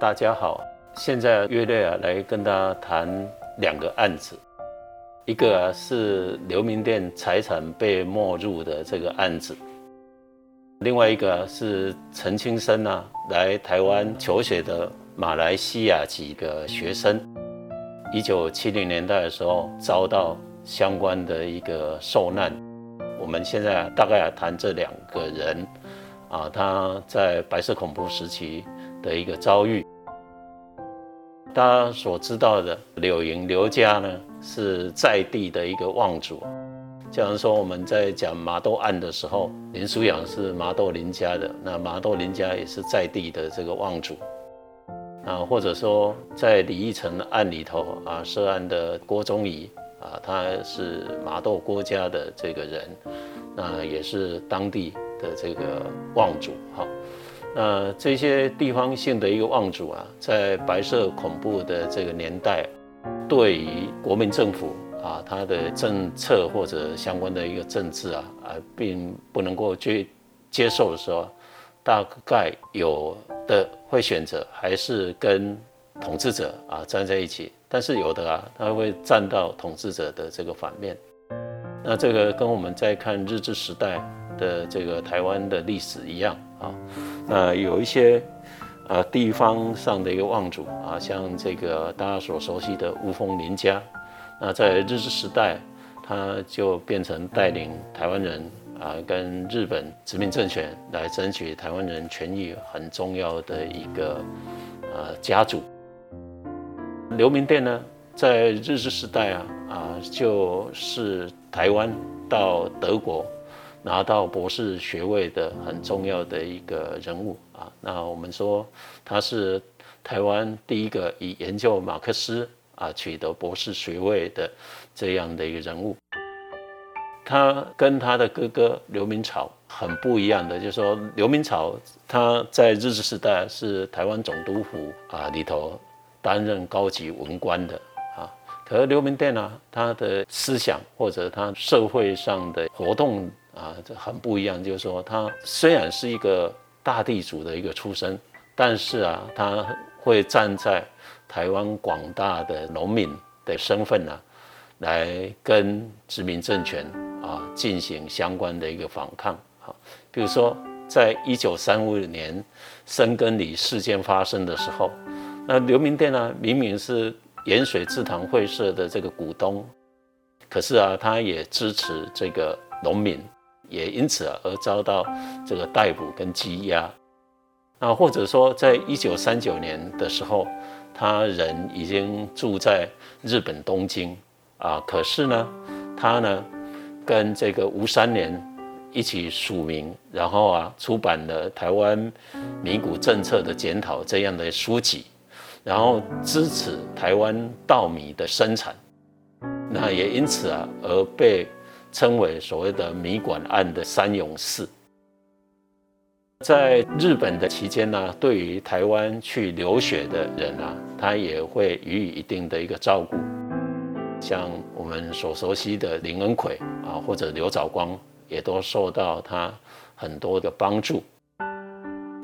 大家好，现在约略啊来跟大家谈两个案子，一个啊是刘明店财产被没入的这个案子，另外一个是陈清生啊来台湾求学的马来西亚几个学生，一九七零年代的时候遭到相关的一个受难，我们现在大概谈这两个人啊他在白色恐怖时期的一个遭遇。大家所知道的柳营刘家呢，是在地的一个望族。假如说我们在讲麻豆案的时候，林书阳是麻豆林家的，那麻豆林家也是在地的这个望族。啊，或者说在李义成案里头啊，涉案的郭宗仪啊，他是麻豆郭家的这个人，那也是当地的这个望族。哈。那这些地方性的一个望族啊，在白色恐怖的这个年代，对于国民政府啊，它的政策或者相关的一个政治啊，啊，并不能够去接受的时候，大概有的会选择还是跟统治者啊站在一起，但是有的啊，他会站到统治者的这个反面。那这个跟我们在看日治时代的这个台湾的历史一样啊。那有一些，呃，地方上的一个望族啊，像这个大家所熟悉的吴凤林家，那在日治时代，他就变成带领台湾人啊，跟日本殖民政权来争取台湾人权益很重要的一个呃家族。刘明殿呢，在日治时代啊啊，就是台湾到德国。拿到博士学位的很重要的一个人物啊，那我们说他是台湾第一个以研究马克思啊取得博士学位的这样的一个人物。他跟他的哥哥刘明草很不一样的，就是说刘明草他在日治时代是台湾总督府啊里头担任高级文官的啊，可是刘明殿呢，他的思想或者他社会上的活动。啊，这很不一样。就是说，他虽然是一个大地主的一个出身，但是啊，他会站在台湾广大的农民的身份呢，来跟殖民政权啊进行相关的一个反抗。好，比如说，在一九三五年深耕里事件发生的时候，那刘明殿呢，明明是盐水制糖会社的这个股东，可是啊，他也支持这个农民。也因此而遭到这个逮捕跟羁押，啊，或者说在一九三九年的时候，他人已经住在日本东京啊，可是呢，他呢跟这个吴三连一起署名，然后啊出版了台湾米谷政策的检讨这样的书籍，然后支持台湾稻米的生产，那也因此啊而被。称为所谓的“米管案”的三勇士，在日本的期间呢，对于台湾去留学的人啊，他也会予以一定的一个照顾。像我们所熟悉的林恩奎啊，或者刘藻光，也都受到他很多的帮助。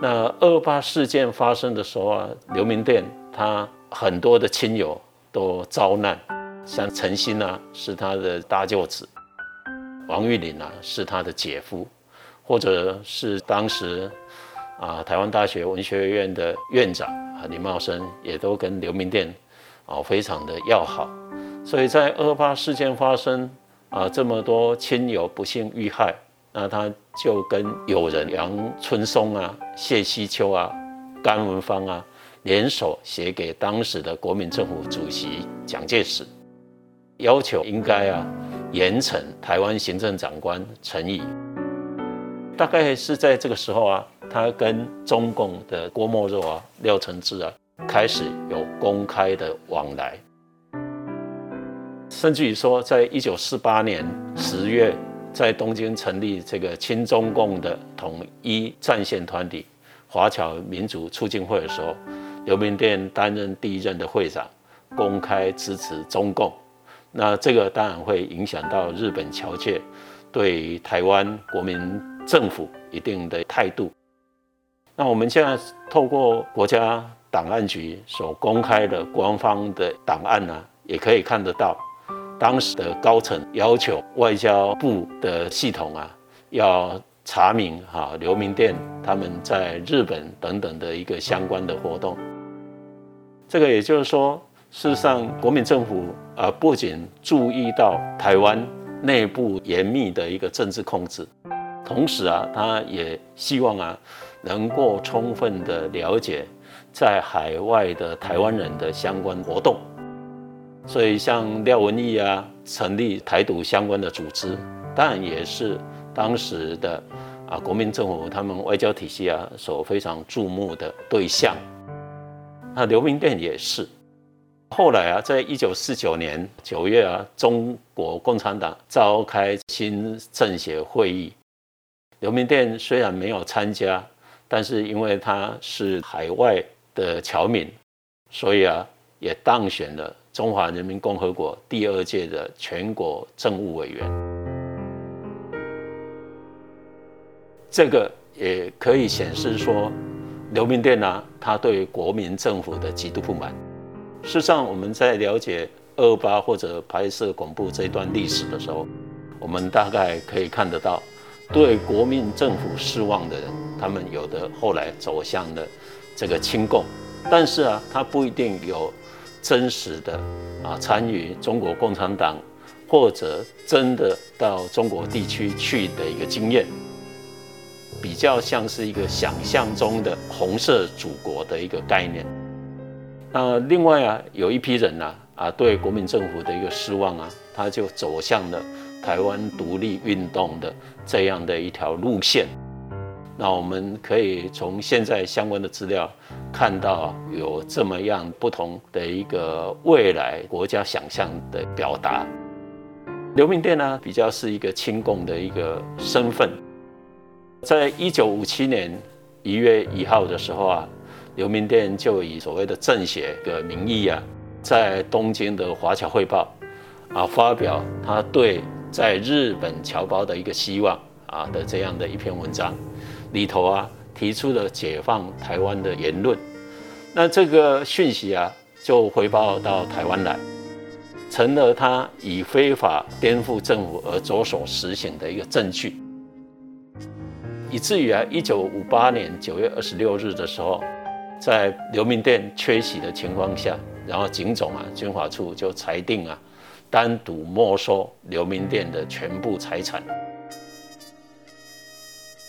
那二八事件发生的时候啊，刘明殿他很多的亲友都遭难，像陈新啊，是他的大舅子。王玉林啊，是他的姐夫，或者是当时啊台湾大学文学院的院长啊李茂生，也都跟刘明殿啊非常的要好。所以在二八事件发生啊这么多亲友不幸遇害，那他就跟友人杨春松啊、谢希秋啊、甘文芳啊联手写给当时的国民政府主席蒋介石，要求应该啊。严惩台湾行政长官陈仪，大概是在这个时候啊，他跟中共的郭沫若啊、廖承志啊，开始有公开的往来，甚至于说，在一九四八年十月，在东京成立这个亲中共的统一战线团体华侨民主促进会的时候，刘明殿担任第一任的会长，公开支持中共。那这个当然会影响到日本侨界对台湾国民政府一定的态度。那我们现在透过国家档案局所公开的官方的档案呢，也可以看得到，当时的高层要求外交部的系统啊，要查明哈刘明店他们在日本等等的一个相关的活动。这个也就是说，事实上国民政府啊，不仅注意到台湾内部严密的一个政治控制，同时啊，他也希望啊，能够充分的了解。在海外的台湾人的相关活动，所以像廖文毅啊，成立台独相关的组织，当然也是当时的啊国民政府他们外交体系啊所非常注目的对象。那刘明殿也是。后来啊，在一九四九年九月啊，中国共产党召开新政协会议，刘明殿虽然没有参加，但是因为他是海外。的侨民，所以啊，也当选了中华人民共和国第二届的全国政务委员。这个也可以显示说，刘明殿呢，他对国民政府的极度不满。事实上，我们在了解二八或者拍摄恐怖这段历史的时候，我们大概可以看得到，对国民政府失望的人，他们有的后来走向了。这个亲共，但是啊，他不一定有真实的啊参与中国共产党，或者真的到中国地区去的一个经验，比较像是一个想象中的红色祖国的一个概念。那另外啊，有一批人呢啊，对国民政府的一个失望啊，他就走向了台湾独立运动的这样的一条路线。那我们可以从现在相关的资料看到，有这么样不同的一个未来国家想象的表达。刘明殿呢，比较是一个亲共的一个身份。在一九五七年一月一号的时候啊，刘明殿就以所谓的政协的名义啊，在东京的《华侨汇报》啊发表他对在日本侨胞的一个希望啊的这样的一篇文章。里头啊提出了解放台湾的言论，那这个讯息啊就回报到台湾来，成了他以非法颠覆政府而着手实行的一个证据，以至于啊一九五八年九月二十六日的时候，在刘明殿缺席的情况下，然后警总啊军法处就裁定啊单独没收刘明殿的全部财产。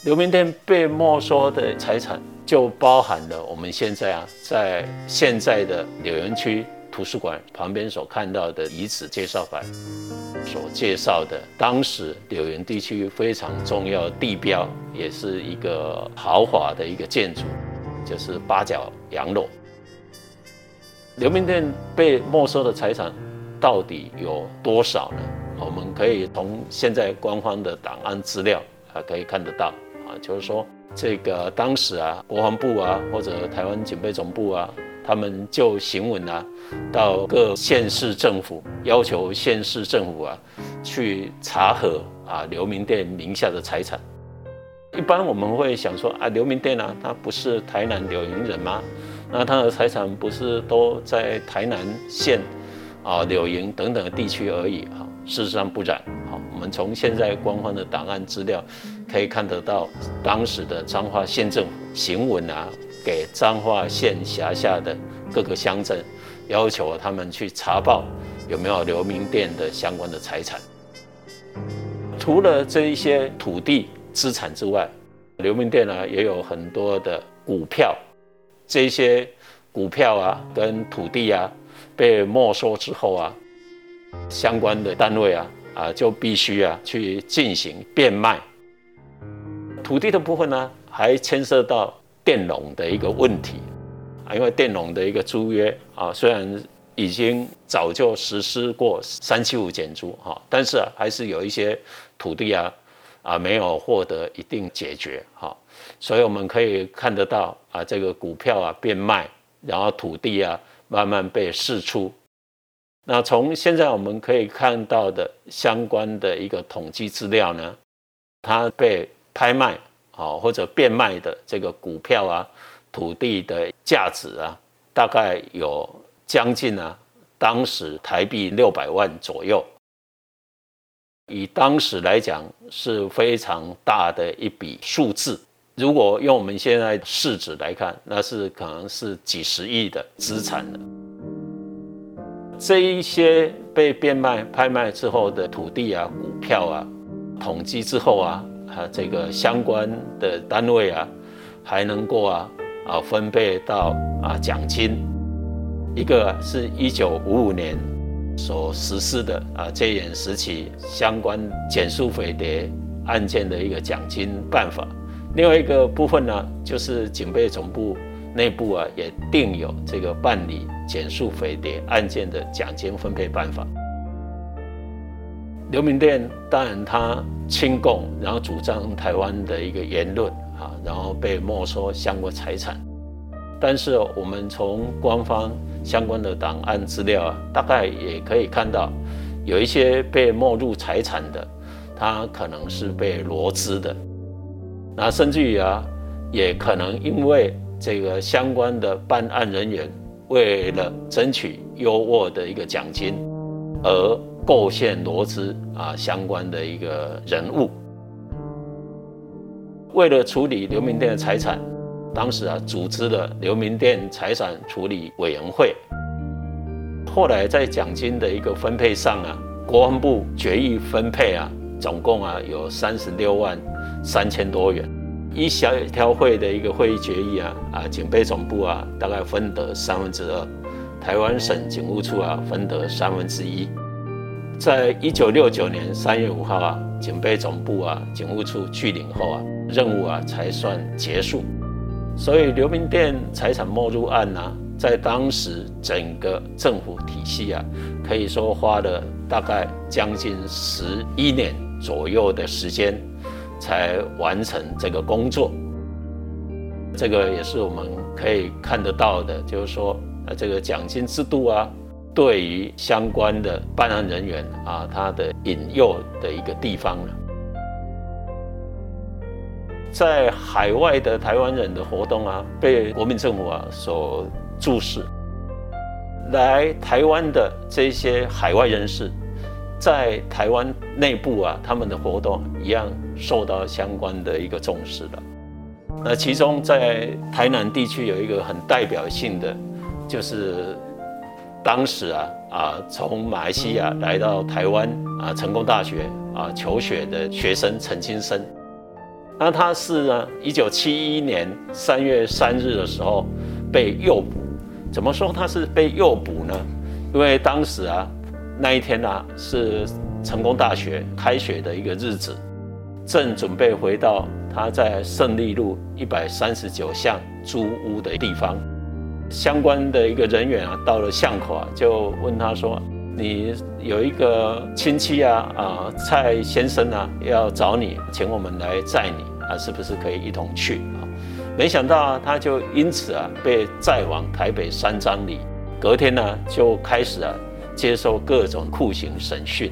刘明殿被没收的财产，就包含了我们现在啊，在现在的柳园区图书馆旁边所看到的遗址介绍牌，所介绍的当时柳园地区非常重要地标，也是一个豪华的一个建筑，就是八角羊肉。刘明殿被没收的财产到底有多少呢？我们可以从现在官方的档案资料啊，可以看得到。啊，就是说，这个当时啊，国防部啊，或者台湾警备总部啊，他们就行文啊，到各县市政府，要求县市政府啊，去查核啊刘明店名下的财产。一般我们会想说啊，刘明店啊，他不是台南柳营人吗？那他的财产不是都在台南县啊柳营等等地区而已哈？事实上不然。好，我们从现在官方的档案资料。可以看得到，当时的彰化县政府行文啊，给彰化县辖下的各个乡镇，要求他们去查报有没有刘明店的相关的财产。除了这一些土地资产之外，刘明店呢也有很多的股票，这些股票啊跟土地啊被没收之后啊，相关的单位啊啊就必须啊去进行变卖。土地的部分呢，还牵涉到佃农的一个问题。啊，因为佃农的一个租约啊，虽然已经早就实施过三七五减租哈，但是啊，还是有一些土地啊啊没有获得一定解决哈，所以我们可以看得到啊，这个股票啊变卖，然后土地啊慢慢被释出。那从现在我们可以看到的相关的一个统计资料呢，它被。拍卖啊，或者变卖的这个股票啊、土地的价值啊，大概有将近啊，当时台币六百万左右。以当时来讲是非常大的一笔数字。如果用我们现在市值来看，那是可能是几十亿的资产了。这一些被变卖、拍卖之后的土地啊、股票啊，统计之后啊，啊，这个相关的单位啊，还能够啊啊分配到啊奖金。一个是一九五五年所实施的啊戒严时期相关减数匪谍案件的一个奖金办法。另外一个部分呢，就是警备总部内部啊，也定有这个办理减数匪谍案件的奖金分配办法。刘明殿当然他亲共，然后主张台湾的一个言论啊，然后被没收相关财产。但是我们从官方相关的档案资料啊，大概也可以看到，有一些被没入财产的，他可能是被罗织的。那甚至于啊，也可能因为这个相关的办案人员为了争取优渥的一个奖金，而构陷罗织啊相关的一个人物。为了处理刘明店的财产，当时啊组织了刘明店财产处理委员会。后来在奖金的一个分配上啊，国防部决议分配啊，总共啊有三十六万。三千多元，一小条会的一个会议决议啊啊，警备总部啊大概分得三分之二，台湾省警务处啊分得三分之一。在一九六九年三月五号啊，警备总部啊警务处去领后啊，任务啊才算结束。所以刘明店财产没入案呢，在当时整个政府体系啊，可以说花了大概将近十一年左右的时间。才完成这个工作，这个也是我们可以看得到的，就是说，呃，这个奖金制度啊，对于相关的办案人员啊，他的引诱的一个地方了。在海外的台湾人的活动啊，被国民政府啊所注视，来台湾的这些海外人士。在台湾内部啊，他们的活动一样受到相关的一个重视的。那其中在台南地区有一个很代表性的，就是当时啊啊从马来西亚来到台湾啊成功大学啊求学的学生陈清生。那他是呢，一九七一年三月三日的时候被诱捕。怎么说他是被诱捕呢？因为当时啊。那一天呢，是成功大学开学的一个日子，正准备回到他在胜利路一百三十九巷租屋的地方，相关的一个人员啊，到了巷口啊，就问他说：“你有一个亲戚啊，啊，蔡先生啊，要找你，请我们来载你啊，是不是可以一同去啊？”没想到啊，他就因此啊，被载往台北三张里，隔天呢，就开始啊。接受各种酷刑审讯，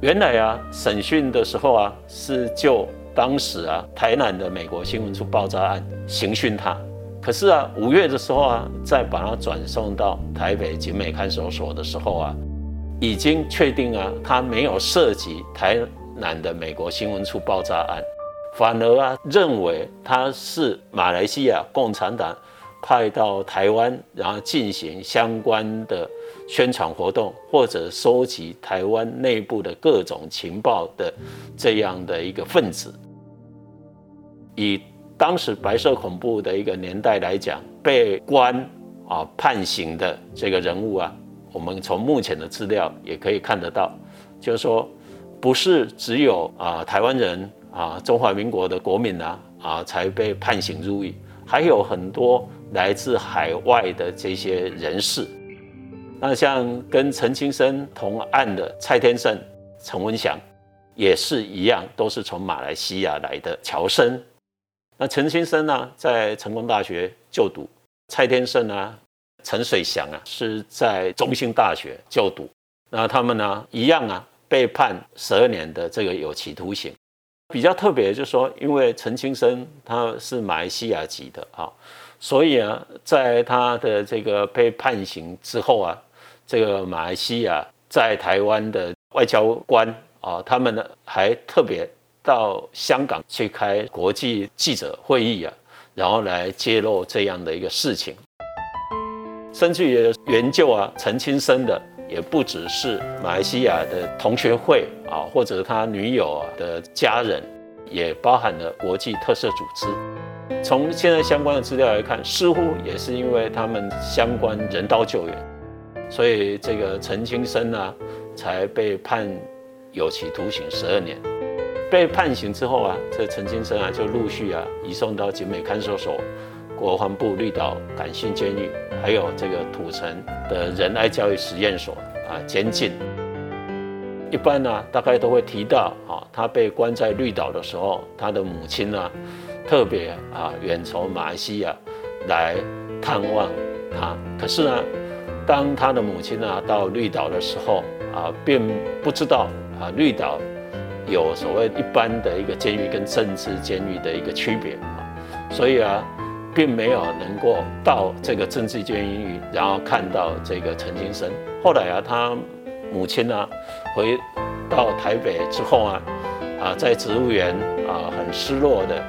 原来啊，审讯的时候啊，是就当时啊台南的美国新闻处爆炸案刑讯他。可是啊，五月的时候啊，再把他转送到台北警美看守所的时候啊，已经确定啊，他没有涉及台南的美国新闻处爆炸案，反而啊，认为他是马来西亚共产党派到台湾，然后进行相关的。宣传活动或者收集台湾内部的各种情报的这样的一个分子，以当时白色恐怖的一个年代来讲，被关啊判刑的这个人物啊，我们从目前的资料也可以看得到，就是说，不是只有啊台湾人啊中华民国的国民啊啊才被判刑入狱，还有很多来自海外的这些人士。那像跟陈清生同案的蔡天胜、陈文祥，也是一样，都是从马来西亚来的侨生。那陈清生呢，在成功大学就读；蔡天胜呢，陈水祥啊，是在中兴大学就读。那他们呢，一样啊，被判十二年的这个有期徒刑。比较特别就是说，因为陈清生他是马来西亚籍的啊，所以啊，在他的这个被判刑之后啊，这个马来西亚在台湾的外交官啊，他们呢还特别到香港去开国际记者会议啊，然后来揭露这样的一个事情。甚至于援救啊陈清生的，也不只是马来西亚的同学会啊，或者他女友啊的家人，也包含了国际特色组织。从现在相关的资料来看，似乎也是因为他们相关人道救援，所以这个陈清生啊，才被判有期徒刑十二年。被判刑之后啊，这陈清生啊就陆续啊移送到警美看守所、国防部绿岛感性监狱，还有这个土城的仁爱教育实验所啊监禁。一般呢，大概都会提到啊，他被关在绿岛的时候，他的母亲呢。特别啊，远从马来西亚来探望他。可是呢，当他的母亲呢到绿岛的时候啊，并不知道啊，绿岛有所谓一般的一个监狱跟政治监狱的一个区别啊，所以啊，并没有能够到这个政治监狱，然后看到这个陈金生。后来啊，他母亲呢回到台北之后啊，啊，在植物园啊，很失落的。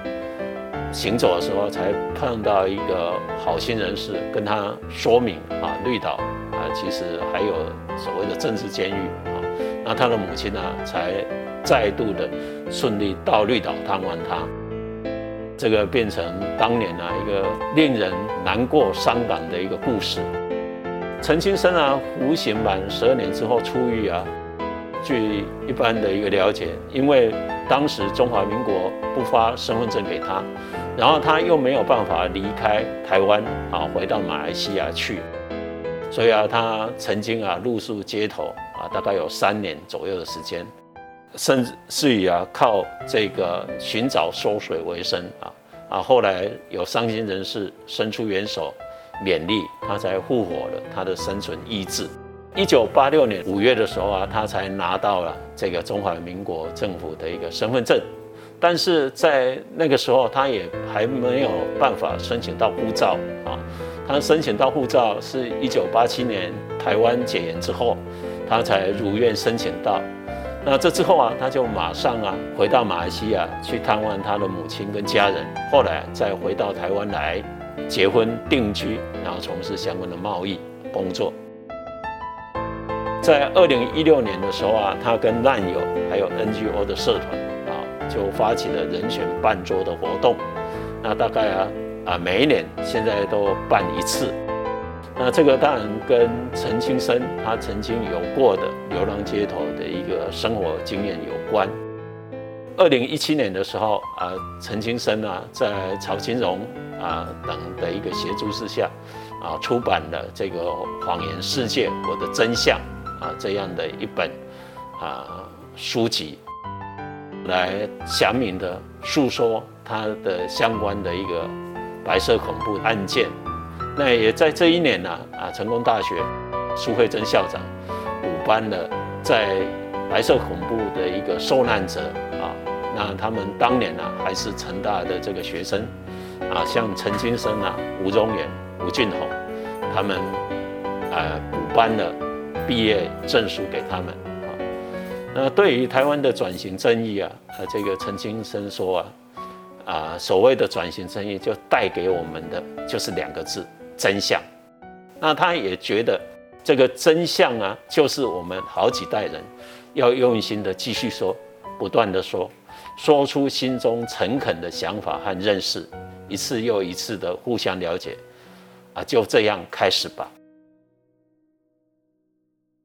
行走的时候，才碰到一个好心人士，跟他说明啊，绿岛啊，其实还有所谓的政治监狱啊。那他的母亲呢，才再度的顺利到绿岛探望他。这个变成当年啊一个令人难过伤感的一个故事。陈清生啊，服刑满十二年之后出狱啊，据一般的一个了解，因为当时中华民国不发身份证给他。然后他又没有办法离开台湾啊，回到马来西亚去，所以啊，他曾经啊露宿街头啊，大概有三年左右的时间，甚至于啊靠这个寻找收水为生啊啊，后来有伤心人士伸出援手勉励他，才复活了他的生存意志。一九八六年五月的时候啊，他才拿到了这个中华民国政府的一个身份证。但是在那个时候，他也还没有办法申请到护照啊。他申请到护照是一九八七年台湾解严之后，他才如愿申请到。那这之后啊，他就马上啊回到马来西亚去探望他的母亲跟家人，后来再回到台湾来结婚定居，然后从事相关的贸易工作。在二零一六年的时候啊，他跟烂友还有 NGO 的社团啊。就发起了人选办桌的活动，那大概啊啊每一年现在都办一次，那这个当然跟陈清生他曾经有过的流浪街头的一生活经验有关。二零一七年的时候啊，陈清生啊在曹金荣啊等的一个协助之下啊出版了这个《谎言世界：我的真相》啊这样的一本啊书籍。来详明的诉说他的相关的一个白色恐怖案件，那也在这一年呢啊，成功大学苏慧珍校长补办了在白色恐怖的一个受难者啊，那他们当年呢还是成大的这个学生啊，像陈金生啊、吴宗远、吴俊宏，他们啊补办了毕业证书给他们啊。那对于台湾的转型正义啊，呃，这个陈金生说啊，啊，所谓的转型正义就带给我们的就是两个字：真相。那他也觉得这个真相啊，就是我们好几代人要用心的继续说，不断的说，说出心中诚恳的想法和认识，一次又一次的互相了解，啊，就这样开始吧。